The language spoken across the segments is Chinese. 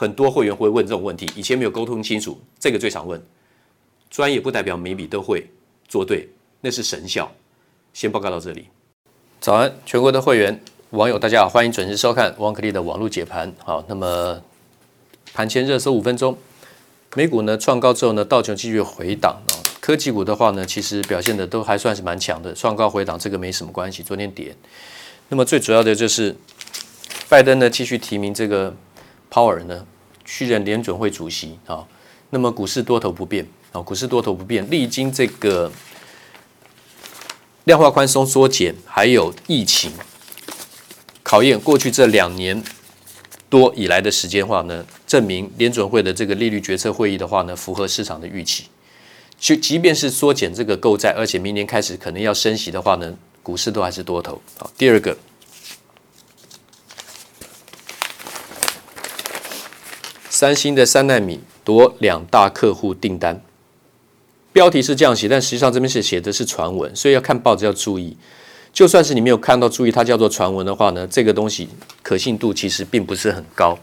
很多会员会问这种问题，以前没有沟通清楚，这个最常问。专业不代表每笔都会做对，那是神效。先报告到这里。早安，全国的会员网友大家好，欢迎准时收看汪克利的网络解盘。好，那么盘前热搜五分钟，美股呢创高之后呢，道琼继续回档啊。科技股的话呢，其实表现的都还算是蛮强的，创高回档这个没什么关系。昨天跌，那么最主要的就是拜登呢继续提名这个。鲍尔呢，去任联准会主席啊，那么股市多头不变啊，股市多头不变，历经这个量化宽松缩减，还有疫情考验，过去这两年多以来的时间话呢，证明联准会的这个利率决策会议的话呢，符合市场的预期。就即便是缩减这个购债，而且明年开始可能要升息的话呢，股市都还是多头。好，第二个。三星的三奈米夺两大客户订单，标题是这样写，但实际上这边是写的是传闻，所以要看报纸要注意。就算是你没有看到注意，它叫做传闻的话呢，这个东西可信度其实并不是很高。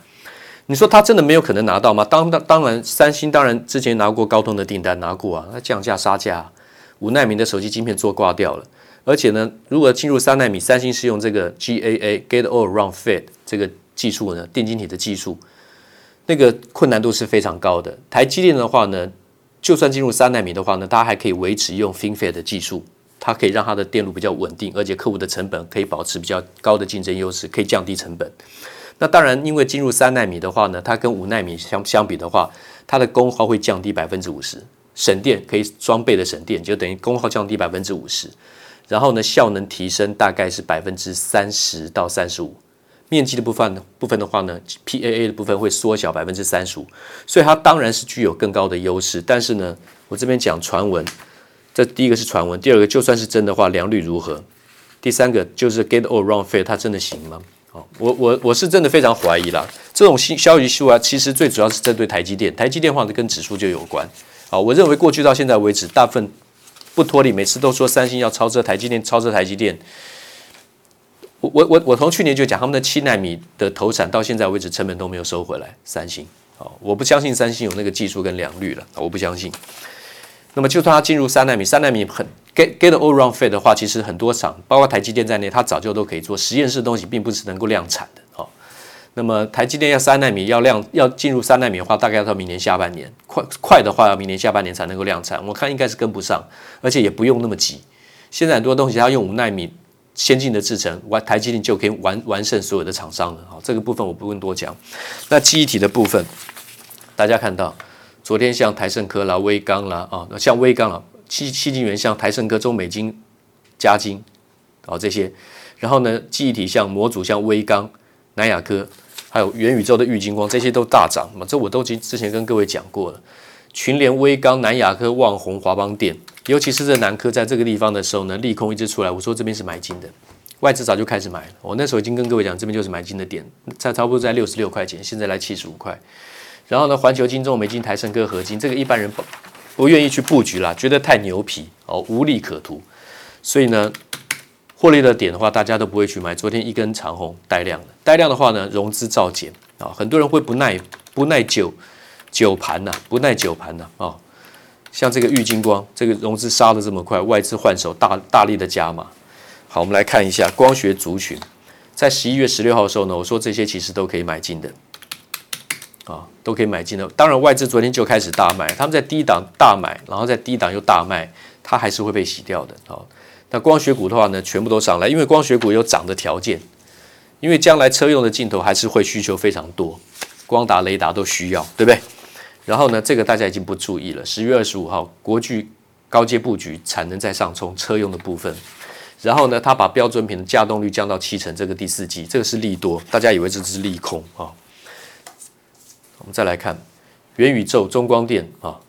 你说它真的没有可能拿到吗？当当当然，三星当然之前拿过高通的订单，拿过啊，它降价杀价，五奈米的手机晶片做挂掉了。而且呢，如果进入三奈米，三星是用这个 GAA Gate All Around FIT 这个技术呢，电晶体的技术。那个困难度是非常高的。台积电的话呢，就算进入三纳米的话呢，它还可以维持用 FinFET 的技术，它可以让它的电路比较稳定，而且客户的成本可以保持比较高的竞争优势，可以降低成本。那当然，因为进入三纳米的话呢，它跟五纳米相相比的话，它的功耗会降低百分之五十，省电可以双倍的省电，就等于功耗降低百分之五十，然后呢，效能提升大概是百分之三十到三十五。面积的部分部分的话呢，PAA 的部分会缩小百分之三十五，所以它当然是具有更高的优势。但是呢，我这边讲传闻，这第一个是传闻，第二个就算是真的话，良率如何？第三个就是 get all round fit，它真的行吗？哦，我我我是真的非常怀疑啦。这种新消息出来，其实最主要是针对台积电，台积电话跟指数就有关。好，我认为过去到现在为止，大部分不脱离，每次都说三星要超车台积电，超车台积电。我我我从去年就讲，他们的七纳米的投产到现在为止成本都没有收回来。三星，哦，我不相信三星有那个技术跟良率了，我不相信。那么就算它进入三纳米，三纳米很 get get all round fit 的话，其实很多厂，包括台积电在内，它早就都可以做实验室的东西，并不是能够量产的。哦，那么台积电要三纳米要量要进入三纳米的话，大概要到明年下半年，快快的话要明年下半年才能够量产。我看应该是跟不上，而且也不用那么急。现在很多东西它用五纳米。先进的制程，完台积电就可以完完胜所有的厂商了。好，这个部分我不用多讲。那记忆体的部分，大家看到，昨天像台胜科啦、威刚啦啊，那像威刚啊，七七晶圆像台胜科、中美晶、嘉晶，啊这些。然后呢，记忆体像模组像威刚、南亚科，还有元宇宙的玉晶光，这些都大涨嘛。这我都之之前跟各位讲过了。群联、威刚、南亚科、旺宏、华邦电。尤其是这南科在这个地方的时候呢，利空一直出来，我说这边是买金的，外资早就开始买了。我那时候已经跟各位讲，这边就是买金的点，在差不多在六十六块钱，现在来七十五块。然后呢，环球金、中美金、台胜科、合金，这个一般人不不愿意去布局啦，觉得太牛皮哦，无利可图。所以呢，获利的点的话，大家都不会去买。昨天一根长红带量的，带量的话呢，融资造减啊，很多人会不耐不耐久久盘呐，不耐久盘呐啊。像这个玉晶光，这个融资杀得这么快，外资换手大大力的加码。好，我们来看一下光学族群，在十一月十六号的时候呢，我说这些其实都可以买进的，啊，都可以买进的。当然，外资昨天就开始大卖，他们在低档大买，然后在低档又大卖，它还是会被洗掉的。好，那光学股的话呢，全部都上来，因为光学股有涨的条件，因为将来车用的镜头还是会需求非常多，光达、雷达都需要，对不对？然后呢，这个大家已经不注意了。十月二十五号，国巨高阶布局产能在上冲，车用的部分。然后呢，他把标准品的稼动率降到七成，这个第四季，这个是利多，大家以为这是利空啊。我们再来看元宇宙、中光电啊，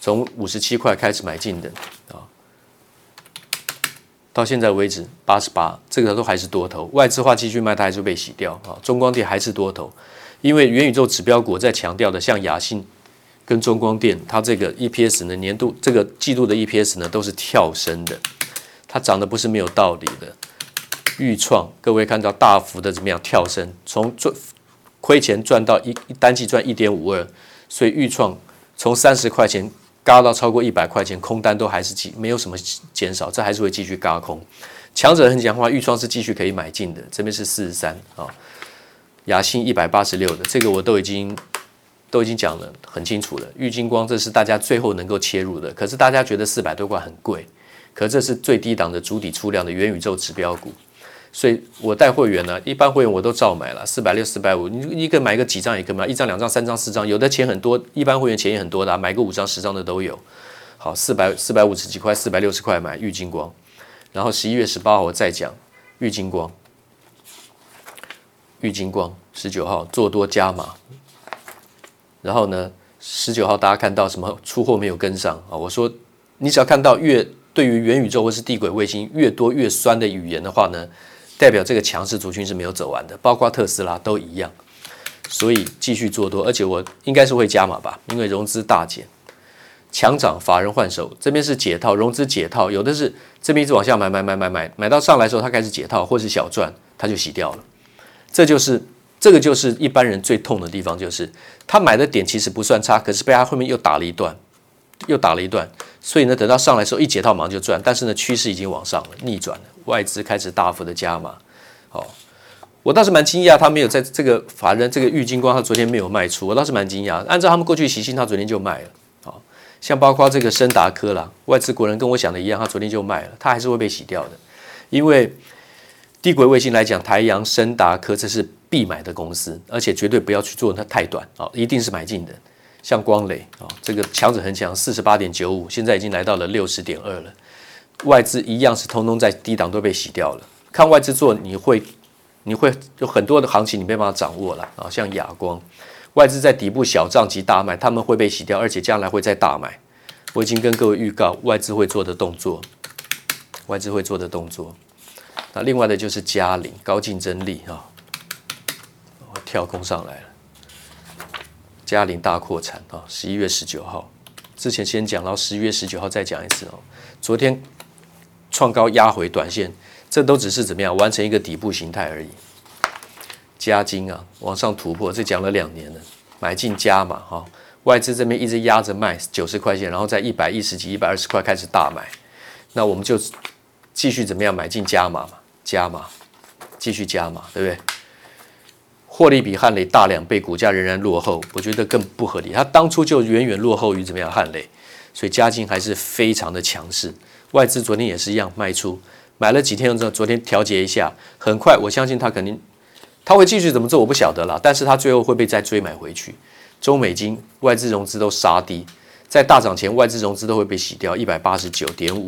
从五十七块开始买进的啊，到现在为止八十八，这个都还是多头，外资化继续卖，它还是被洗掉啊。中光电还是多头，因为元宇宙指标股在强调的，像亚信。跟中光电，它这个 EPS 呢，年度这个季度的 EPS 呢，都是跳升的，它涨的不是没有道理的。钰创，各位看到大幅的怎么样跳升，从赚亏钱赚到一单季赚一点五二，所以钰创从三十块钱嘎到超过一百块钱，空单都还是继没有什么减少，这还是会继续嘎空。强者很讲话，钰创是继续可以买进的，这边是四十三啊，亚信一百八十六的，这个我都已经。都已经讲了很清楚了，玉金光这是大家最后能够切入的，可是大家觉得四百多块很贵，可这是最低档的主体出量的元宇宙指标股，所以我带会员呢，一般会员我都照买了，四百六、四百五，你一个买个几张也可以买，一张、两张、三张、四张，有的钱很多，一般会员钱也很多的、买个五张、十张的都有。好，四百四百五十几块，四百六十块买玉金光，然后十一月十八号我再讲玉金光，玉金光十九号做多加码。然后呢，十九号大家看到什么出货没有跟上啊？我说，你只要看到越对于元宇宙或是地轨卫星越多越酸的语言的话呢，代表这个强势族群是没有走完的，包括特斯拉都一样。所以继续做多，而且我应该是会加码吧，因为融资大减，强涨，法人换手，这边是解套，融资解套，有的是这边一直往下买买买买买，买到上来的时候它开始解套或是小赚，它就洗掉了，这就是。这个就是一般人最痛的地方，就是他买的点其实不算差，可是被他后面又打了一段，又打了一段，所以呢，等到上来的时候一解套马上就赚，但是呢，趋势已经往上了，逆转了，外资开始大幅的加码。好，我倒是蛮惊讶，他没有在这个法人这个郁金光，他昨天没有卖出，我倒是蛮惊讶。按照他们过去习性，他昨天就卖了。好，像包括这个升达科啦，外资国人跟我想的一样，他昨天就卖了，他还是会被洗掉的，因为低轨卫星来讲，台阳升达科这是。必买的公司，而且绝对不要去做它太短啊，一定是买进的。像光磊啊，这个强者很强，四十八点九五，现在已经来到了六十点二了。外资一样是通通在低档都被洗掉了。看外资做，你会你会有很多的行情你没办法掌握了啊。像亚光，外资在底部小账及大卖，他们会被洗掉，而且将来会再大买。我已经跟各位预告外资会做的动作，外资会做的动作。那另外的就是嘉陵高竞争力啊。跳空上来了，嘉陵大扩产啊！十一月十九号之前先讲，然后十一月十九号再讲一次哦。昨天创高压回短线，这都只是怎么样完成一个底部形态而已。加金啊，往上突破，这讲了两年了，买进加码哈。外资这边一直压着卖九十块钱，然后在一百一十几、一百二十块开始大买，那我们就继续怎么样买进加码嘛，加码，继续加码，对不对？获利比汉磊大两倍，股价仍然落后，我觉得更不合理。它当初就远远落后于怎么样汉磊，所以嘉晶还是非常的强势。外资昨天也是一样卖出，买了几天之后，昨天调节一下，很快我相信他肯定他会继续怎么做，我不晓得了。但是他最后会被再追买回去？中美金外资融资都杀低，在大涨前外资融资都会被洗掉，一百八十九点五，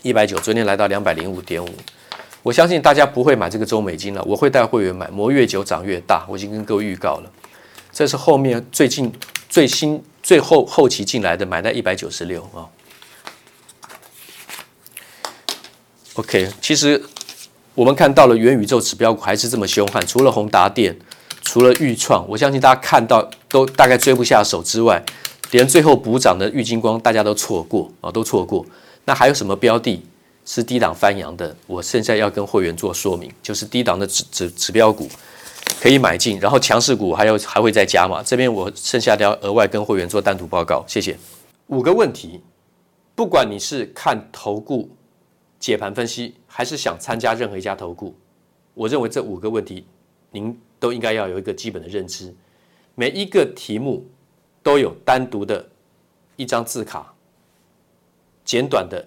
一百九，昨天来到两百零五点五。我相信大家不会买这个周美金了，我会带会员买，磨越久涨越大。我已经跟各位预告了，这是后面最近最新最后后期进来的，买在一百九十六啊。OK，其实我们看到了元宇宙指标股还是这么凶悍，除了宏达电。除了钰创，我相信大家看到都大概追不下手之外，连最后补涨的玉晶光大家都错过啊，都错过。那还有什么标的是低档翻扬的？我现在要跟会员做说明，就是低档的指指指标股可以买进，然后强势股还有还会再加码。这边我剩下的要额外跟会员做单独报告，谢谢。五个问题，不管你是看投顾解盘分析，还是想参加任何一家投顾，我认为这五个问题您。都应该要有一个基本的认知，每一个题目都有单独的一张字卡，简短的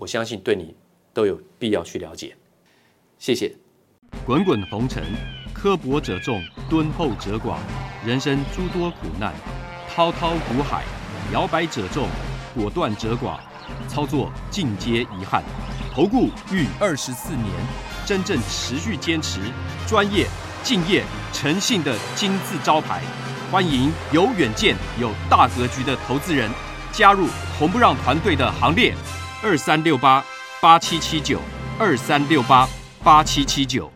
我相信对你都有必要去了解。谢谢。滚滚红尘，刻薄者众，敦厚者寡；人生诸多苦难，滔滔苦海，摇摆者众，果断者寡。操作尽皆遗憾。投顾逾二十四年。真正持续坚持、专业、敬业、诚信的金字招牌，欢迎有远见、有大格局的投资人加入红不让团队的行列。二三六八八七七九，二三六八八七七九。